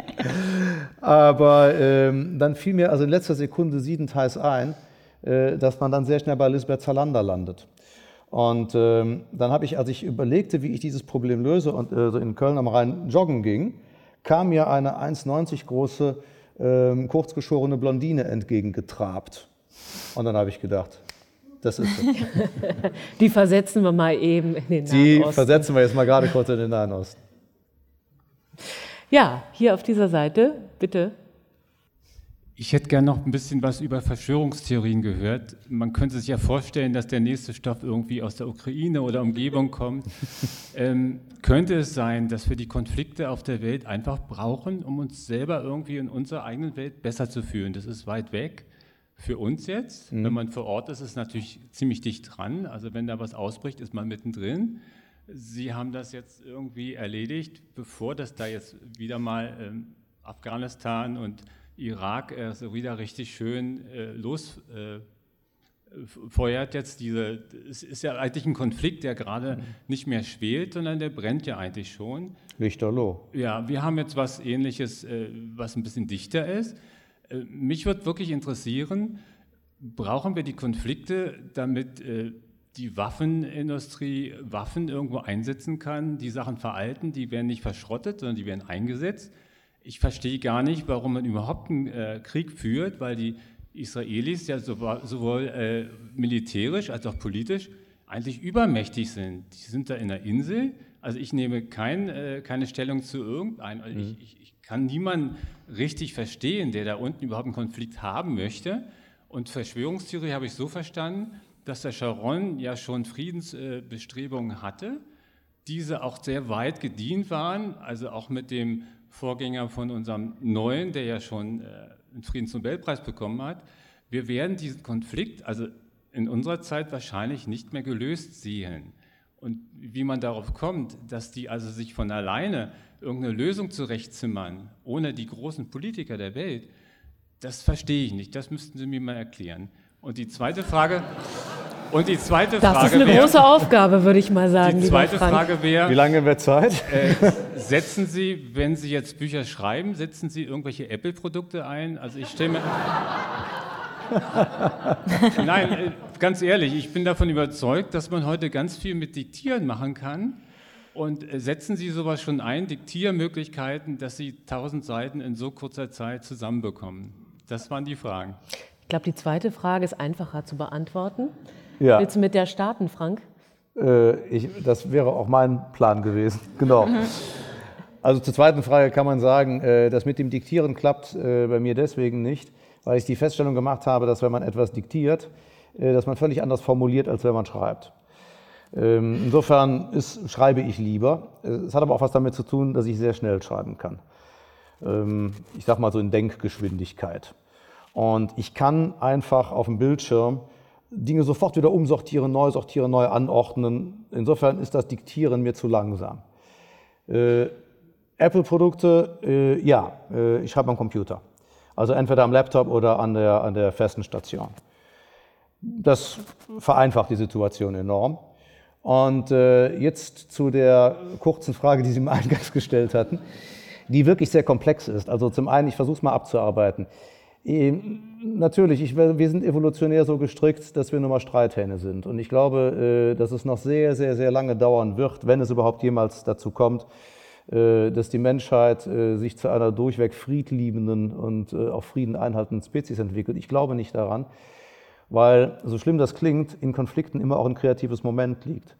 aber ähm, dann fiel mir also in letzter Sekunde siedend heiß ein, äh, dass man dann sehr schnell bei Lisbeth Zalander landet. Und ähm, dann habe ich, als ich überlegte, wie ich dieses Problem löse und äh, so in Köln am Rhein joggen ging, kam mir eine 1,90 große, ähm, kurzgeschorene Blondine entgegengetrabt. Und dann habe ich gedacht, das ist es. Die versetzen wir mal eben in den Nahen Die Osten. versetzen wir jetzt mal gerade kurz in den Nahen Osten. Ja, hier auf dieser Seite, bitte. Ich hätte gerne noch ein bisschen was über Verschwörungstheorien gehört. Man könnte sich ja vorstellen, dass der nächste Stoff irgendwie aus der Ukraine oder Umgebung kommt. ähm, könnte es sein, dass wir die Konflikte auf der Welt einfach brauchen, um uns selber irgendwie in unserer eigenen Welt besser zu fühlen? Das ist weit weg für uns jetzt. Mhm. Wenn man vor Ort ist, ist es natürlich ziemlich dicht dran. Also wenn da was ausbricht, ist man mittendrin. Sie haben das jetzt irgendwie erledigt, bevor das da jetzt wieder mal ähm, Afghanistan und Irak äh, so wieder richtig schön äh, losfeuert äh, jetzt diese, es ist ja eigentlich ein Konflikt, der gerade mhm. nicht mehr schwelt, sondern der brennt ja eigentlich schon. Lichterloh. Ja, wir haben jetzt was ähnliches, äh, was ein bisschen dichter ist. Äh, mich würde wirklich interessieren, brauchen wir die Konflikte, damit äh, die Waffenindustrie Waffen irgendwo einsetzen kann, die Sachen veralten, die werden nicht verschrottet, sondern die werden eingesetzt ich verstehe gar nicht, warum man überhaupt einen äh, Krieg führt, weil die Israelis ja sowohl militärisch als auch politisch eigentlich übermächtig sind. Die sind da in der Insel. Also ich nehme kein, keine Stellung zu irgendeinem. Also mhm. ich, ich, ich, kann niemanden richtig verstehen, der da unten überhaupt einen Konflikt haben möchte. Und Verschwörungstheorie habe ich so verstanden, dass der Sharon ja schon Friedensbestrebungen hatte, diese auch sehr weit gedient waren, also auch mit dem Vorgänger von unserem neuen, der ja schon äh, einen Friedensnobelpreis bekommen hat. Wir werden diesen Konflikt, also in unserer Zeit wahrscheinlich nicht mehr gelöst sehen. Und wie man darauf kommt, dass die also sich von alleine irgendeine Lösung zurechtzimmern, ohne die großen Politiker der Welt, das verstehe ich nicht. Das müssten Sie mir mal erklären. Und die zweite Frage. Und die zweite das Frage ist eine wär, große Aufgabe, würde ich mal sagen. Die zweite Frage wäre: Wie lange wird Zeit? Äh, setzen Sie, wenn Sie jetzt Bücher schreiben, setzen Sie irgendwelche Apple-Produkte ein? Also ich stelle mir. Nein, äh, ganz ehrlich, ich bin davon überzeugt, dass man heute ganz viel mit Diktieren machen kann. Und äh, setzen Sie sowas schon ein, Diktiermöglichkeiten, dass Sie tausend Seiten in so kurzer Zeit zusammenbekommen? Das waren die Fragen. Ich glaube, die zweite Frage ist einfacher zu beantworten. Ja. Willst du mit der starten, Frank? Äh, ich, das wäre auch mein Plan gewesen. Genau. Also zur zweiten Frage kann man sagen, äh, das mit dem Diktieren klappt äh, bei mir deswegen nicht, weil ich die Feststellung gemacht habe, dass wenn man etwas diktiert, äh, dass man völlig anders formuliert, als wenn man schreibt. Ähm, insofern ist, schreibe ich lieber. Äh, es hat aber auch was damit zu tun, dass ich sehr schnell schreiben kann. Ähm, ich sage mal so in Denkgeschwindigkeit. Und ich kann einfach auf dem Bildschirm Dinge sofort wieder umsortieren, neu sortieren, neu anordnen. Insofern ist das Diktieren mir zu langsam. Äh, Apple-Produkte, äh, ja, ich schreibe am Computer. Also entweder am Laptop oder an der, an der festen Station. Das vereinfacht die Situation enorm. Und äh, jetzt zu der kurzen Frage, die Sie mir eingangs gestellt hatten, die wirklich sehr komplex ist. Also zum einen, ich versuche es mal abzuarbeiten. Ähm, natürlich, ich, wir sind evolutionär so gestrickt, dass wir nur mal Streithähne sind. Und ich glaube, äh, dass es noch sehr, sehr, sehr lange dauern wird, wenn es überhaupt jemals dazu kommt, äh, dass die Menschheit äh, sich zu einer durchweg friedliebenden und auf Frieden einhaltenden Spezies entwickelt. Ich glaube nicht daran, weil, so schlimm das klingt, in Konflikten immer auch ein kreatives Moment liegt.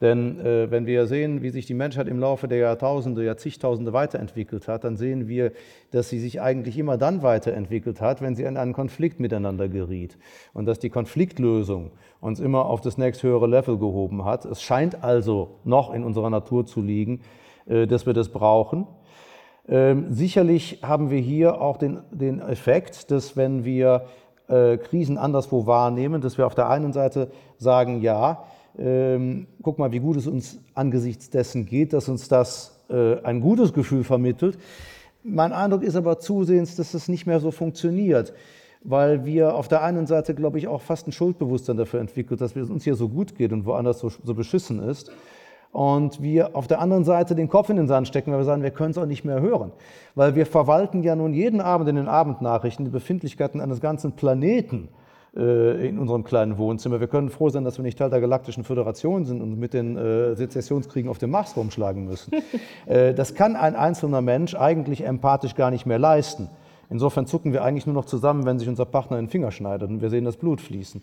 Denn äh, wenn wir sehen, wie sich die Menschheit im Laufe der Jahrtausende, Jahrzehntausende weiterentwickelt hat, dann sehen wir, dass sie sich eigentlich immer dann weiterentwickelt hat, wenn sie in einen Konflikt miteinander geriet. Und dass die Konfliktlösung uns immer auf das nächsthöhere Level gehoben hat. Es scheint also noch in unserer Natur zu liegen, äh, dass wir das brauchen. Ähm, sicherlich haben wir hier auch den, den Effekt, dass wenn wir äh, Krisen anderswo wahrnehmen, dass wir auf der einen Seite sagen, ja, ähm, guck mal, wie gut es uns angesichts dessen geht, dass uns das äh, ein gutes Gefühl vermittelt. Mein Eindruck ist aber zusehends, dass es nicht mehr so funktioniert, weil wir auf der einen Seite, glaube ich, auch fast ein Schuldbewusstsein dafür entwickelt, dass es uns hier so gut geht und woanders so, so beschissen ist. Und wir auf der anderen Seite den Kopf in den Sand stecken, weil wir sagen, wir können es auch nicht mehr hören. Weil wir verwalten ja nun jeden Abend in den Abendnachrichten die Befindlichkeiten eines ganzen Planeten äh, in unserem kleinen Wohnzimmer. Wir können froh sein, dass wir nicht Teil der Galaktischen Föderation sind und mit den äh, Sezessionskriegen auf dem Mars rumschlagen müssen. äh, das kann ein einzelner Mensch eigentlich empathisch gar nicht mehr leisten. Insofern zucken wir eigentlich nur noch zusammen, wenn sich unser Partner den Finger schneidet und wir sehen das Blut fließen.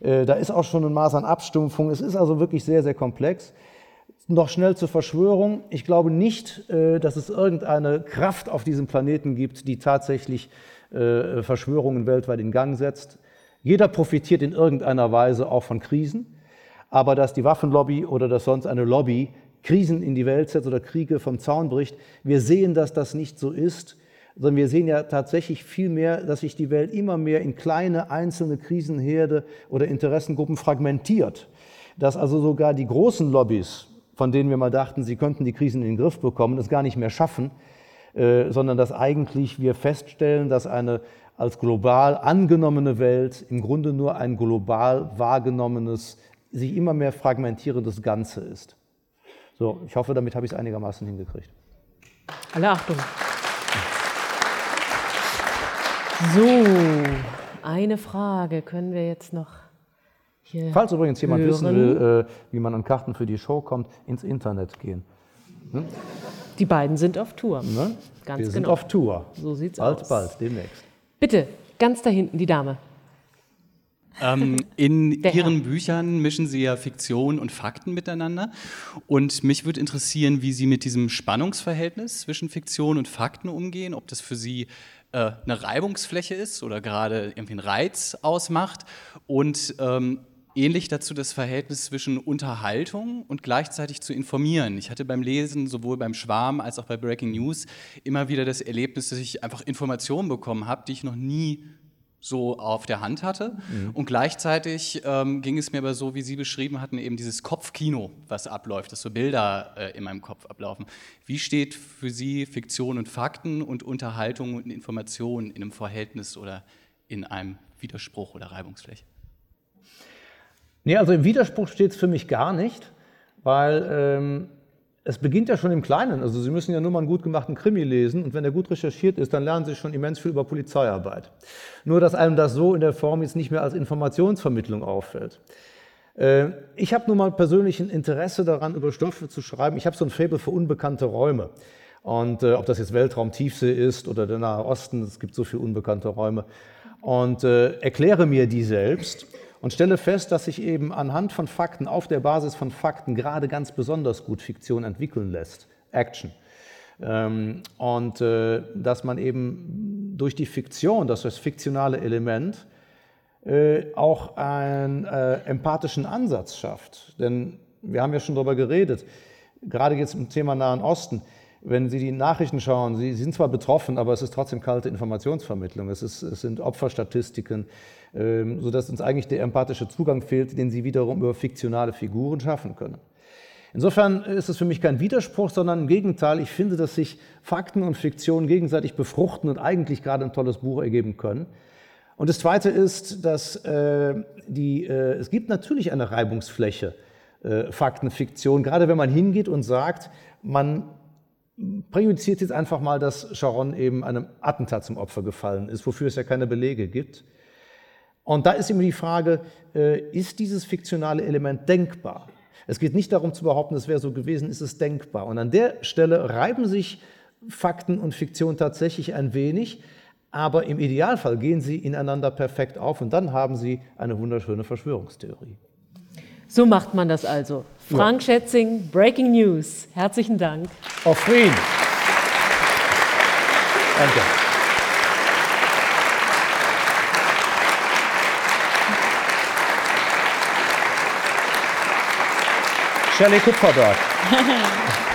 Äh, da ist auch schon ein Maß an Abstumpfung. Es ist also wirklich sehr, sehr komplex. Noch schnell zur Verschwörung. Ich glaube nicht, äh, dass es irgendeine Kraft auf diesem Planeten gibt, die tatsächlich äh, Verschwörungen weltweit in Gang setzt. Jeder profitiert in irgendeiner Weise auch von Krisen, aber dass die Waffenlobby oder dass sonst eine Lobby Krisen in die Welt setzt oder Kriege vom Zaun bricht, wir sehen, dass das nicht so ist, sondern wir sehen ja tatsächlich vielmehr, dass sich die Welt immer mehr in kleine einzelne Krisenherde oder Interessengruppen fragmentiert. Dass also sogar die großen Lobbys, von denen wir mal dachten, sie könnten die Krisen in den Griff bekommen, es gar nicht mehr schaffen, äh, sondern dass eigentlich wir feststellen, dass eine als global angenommene Welt im Grunde nur ein global wahrgenommenes, sich immer mehr fragmentierendes Ganze ist. So, ich hoffe, damit habe ich es einigermaßen hingekriegt. Alle Achtung. So, eine Frage können wir jetzt noch hier. Falls übrigens jemand hören. wissen will, äh, wie man an Karten für die Show kommt, ins Internet gehen. Hm? Die beiden sind auf Tour. Ne? Ganz Wir genau. sind auf Tour. So sieht's bald, aus. Bald, bald, demnächst. Bitte, ganz da hinten, die Dame. Ähm, in Der Ihren Büchern mischen Sie ja Fiktion und Fakten miteinander. Und mich würde interessieren, wie Sie mit diesem Spannungsverhältnis zwischen Fiktion und Fakten umgehen, ob das für Sie äh, eine Reibungsfläche ist oder gerade irgendwie einen Reiz ausmacht. Und ähm, ähnlich dazu das Verhältnis zwischen Unterhaltung und gleichzeitig zu informieren. Ich hatte beim Lesen sowohl beim Schwarm als auch bei Breaking News immer wieder das Erlebnis, dass ich einfach Informationen bekommen habe, die ich noch nie so auf der Hand hatte. Mhm. Und gleichzeitig ähm, ging es mir aber so, wie Sie beschrieben hatten, eben dieses Kopfkino, was abläuft, dass so Bilder äh, in meinem Kopf ablaufen. Wie steht für Sie Fiktion und Fakten und Unterhaltung und Information in einem Verhältnis oder in einem Widerspruch oder Reibungsfläche? Nee, also im Widerspruch steht es für mich gar nicht, weil ähm, es beginnt ja schon im Kleinen. Also Sie müssen ja nur mal einen gut gemachten Krimi lesen und wenn der gut recherchiert ist, dann lernen Sie schon immens viel über Polizeiarbeit. Nur, dass einem das so in der Form jetzt nicht mehr als Informationsvermittlung auffällt. Äh, ich habe nun mal persönlich ein Interesse daran, über Stoffe zu schreiben. Ich habe so ein Faible für unbekannte Räume. Und äh, ob das jetzt Weltraum, Tiefsee ist oder der Nahe Osten, es gibt so viele unbekannte Räume. Und äh, erkläre mir die selbst und stelle fest, dass sich eben anhand von Fakten, auf der Basis von Fakten gerade ganz besonders gut Fiktion entwickeln lässt. Action. Ähm, und äh, dass man eben durch die Fiktion, das das fiktionale Element, äh, auch einen äh, empathischen Ansatz schafft. Denn wir haben ja schon darüber geredet, gerade jetzt im Thema Nahen Osten, wenn Sie die Nachrichten schauen, Sie sind zwar betroffen, aber es ist trotzdem kalte Informationsvermittlung. Es, ist, es sind Opferstatistiken, ähm, sodass uns eigentlich der empathische Zugang fehlt, den Sie wiederum über fiktionale Figuren schaffen können. Insofern ist es für mich kein Widerspruch, sondern im Gegenteil. Ich finde, dass sich Fakten und Fiktion gegenseitig befruchten und eigentlich gerade ein tolles Buch ergeben können. Und das Zweite ist, dass äh, die, äh, es gibt natürlich eine Reibungsfläche äh, Fakten, Fiktion, gerade wenn man hingeht und sagt, man präjudiziert jetzt einfach mal, dass Sharon eben einem Attentat zum Opfer gefallen ist, wofür es ja keine Belege gibt. Und da ist immer die Frage, äh, ist dieses fiktionale Element denkbar? Es geht nicht darum zu behaupten, es wäre so gewesen, ist es denkbar. Und an der Stelle reiben sich Fakten und Fiktion tatsächlich ein wenig, aber im Idealfall gehen sie ineinander perfekt auf und dann haben sie eine wunderschöne Verschwörungstheorie. So macht man das also. Frank ja. Schätzing, Breaking News. Herzlichen Dank. Auf Frieden. Danke. Shelley Kupferberg.